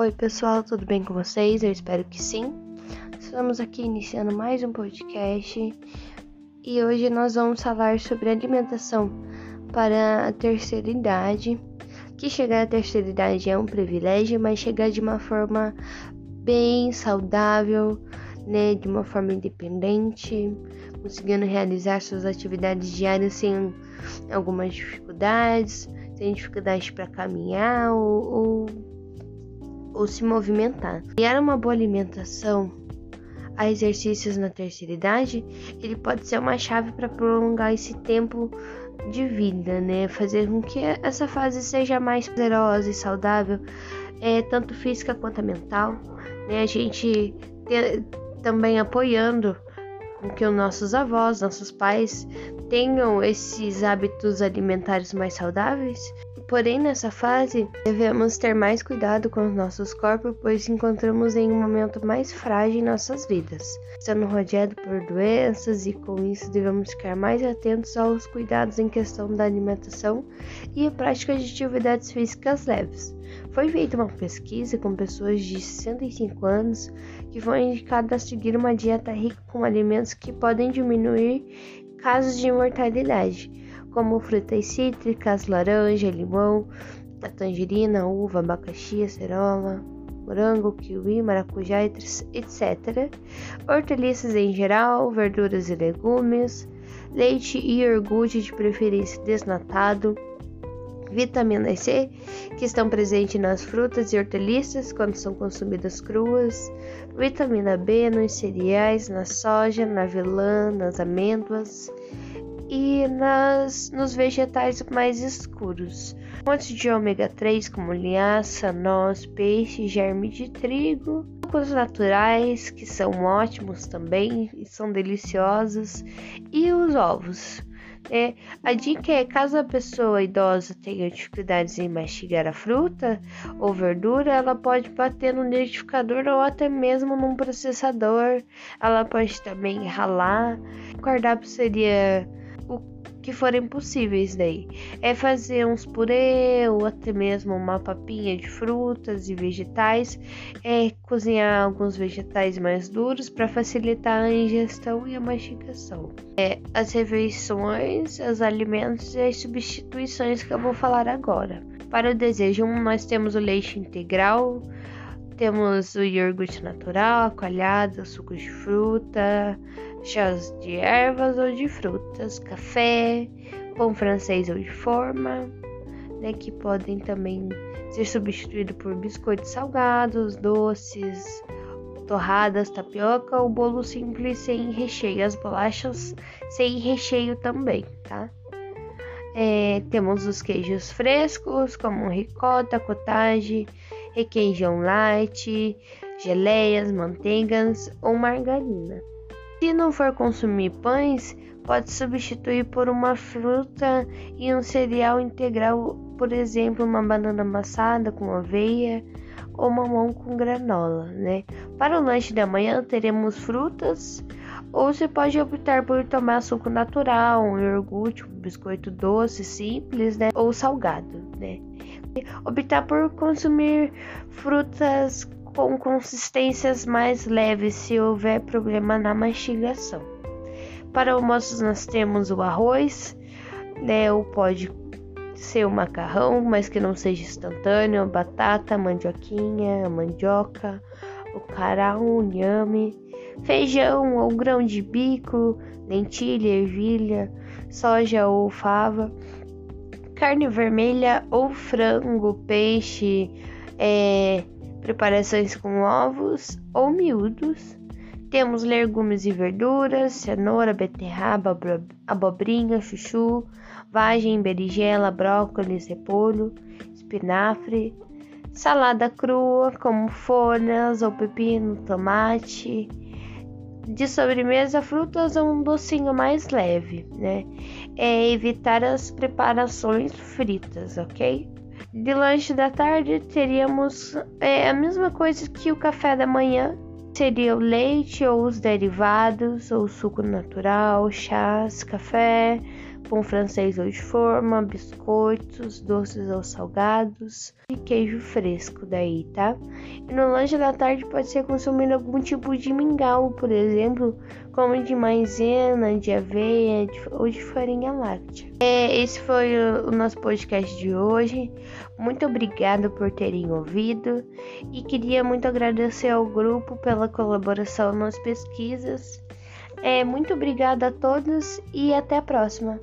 Oi, pessoal, tudo bem com vocês? Eu espero que sim. Estamos aqui iniciando mais um podcast e hoje nós vamos falar sobre alimentação para a terceira idade. Que chegar à terceira idade é um privilégio, mas chegar de uma forma bem saudável, né, de uma forma independente, conseguindo realizar suas atividades diárias sem algumas dificuldades, sem dificuldade para caminhar ou, ou ou se movimentar. Criar uma boa alimentação a exercícios na terceira idade, ele pode ser uma chave para prolongar esse tempo de vida, né? Fazer com que essa fase seja mais poderosa e saudável, é, tanto física quanto mental, né? A gente te, também apoiando com que os nossos avós, nossos pais tenham esses hábitos alimentares mais saudáveis Porém, nessa fase, devemos ter mais cuidado com os nossos corpos, pois encontramos em um momento mais frágil em nossas vidas, sendo rodeado por doenças e com isso devemos ficar mais atentos aos cuidados em questão da alimentação e a prática de atividades físicas leves. Foi feita uma pesquisa com pessoas de 65 anos que foram indicadas a seguir uma dieta rica com alimentos que podem diminuir casos de mortalidade como frutas cítricas, laranja, limão, a tangerina, uva, abacaxi, acerola, morango, kiwi, maracujá, etc. Hortaliças em geral, verduras e legumes, leite e iogurte de preferência desnatado, vitamina C, que estão presentes nas frutas e hortaliças quando são consumidas cruas, vitamina B nos cereais, na soja, na avelã, nas amêndoas, e nas, nos vegetais mais escuros. Fontes de ômega 3 como linhaça, noz, peixe, germe de trigo, sucos naturais que são ótimos também e são deliciosos e os ovos. É, a dica é caso a pessoa idosa tenha dificuldades em mastigar a fruta ou verdura, ela pode bater no liquidificador ou até mesmo num processador. Ela pode também ralar. O cardápio seria o que forem possíveis daí. É fazer uns purê ou até mesmo uma papinha de frutas e vegetais, é cozinhar alguns vegetais mais duros para facilitar a ingestão e a mastigação. É, as refeições, os alimentos e as substituições que eu vou falar agora. Para o desejo 1, nós temos o leite integral, temos o iogurte natural, coalhado, suco de fruta, chás de ervas ou de frutas, café, pão francês ou de forma, né, que podem também ser substituídos por biscoitos salgados, doces, torradas, tapioca ou bolo simples sem recheio, as bolachas sem recheio também, tá? É, temos os queijos frescos, como ricota, cottage, requeijão light, geleias, manteigas ou margarina. Se não for consumir pães, pode substituir por uma fruta e um cereal integral, por exemplo, uma banana amassada com aveia ou mamão com granola, né? Para o lanche da manhã teremos frutas ou você pode optar por tomar suco natural, um iogurte, um biscoito doce simples, né? Ou salgado, né? Optar por consumir frutas com consistências mais leves se houver problema na mastigação. Para almoços nós temos o arroz, né, ou pode ser o macarrão, mas que não seja instantâneo, batata, mandioquinha, mandioca, o cará, o inhame, feijão ou grão de bico, lentilha, ervilha, soja ou fava, carne vermelha ou frango, peixe, é, preparações com ovos ou miúdos. Temos legumes e verduras, cenoura, beterraba, abobrinha, chuchu, vagem, berinjela, brócolis, repolho, espinafre, salada crua como folhas ou pepino, tomate. De sobremesa, frutas ou um docinho mais leve, né? É evitar as preparações fritas, ok? De lanche da tarde teríamos é, a mesma coisa que o café da manhã. Seria o leite ou os derivados, ou suco natural, chás, café, pão francês ou de forma, biscoitos, doces ou salgados e queijo fresco daí, tá? E no lanche da tarde pode ser consumido algum tipo de mingau, por exemplo, como de maisena, de aveia de, ou de farinha láctea. É, esse foi o, o nosso podcast de hoje. Muito obrigada por terem ouvido e queria muito agradecer ao grupo pela colaboração nas pesquisas. É, muito obrigada a todos e até a próxima.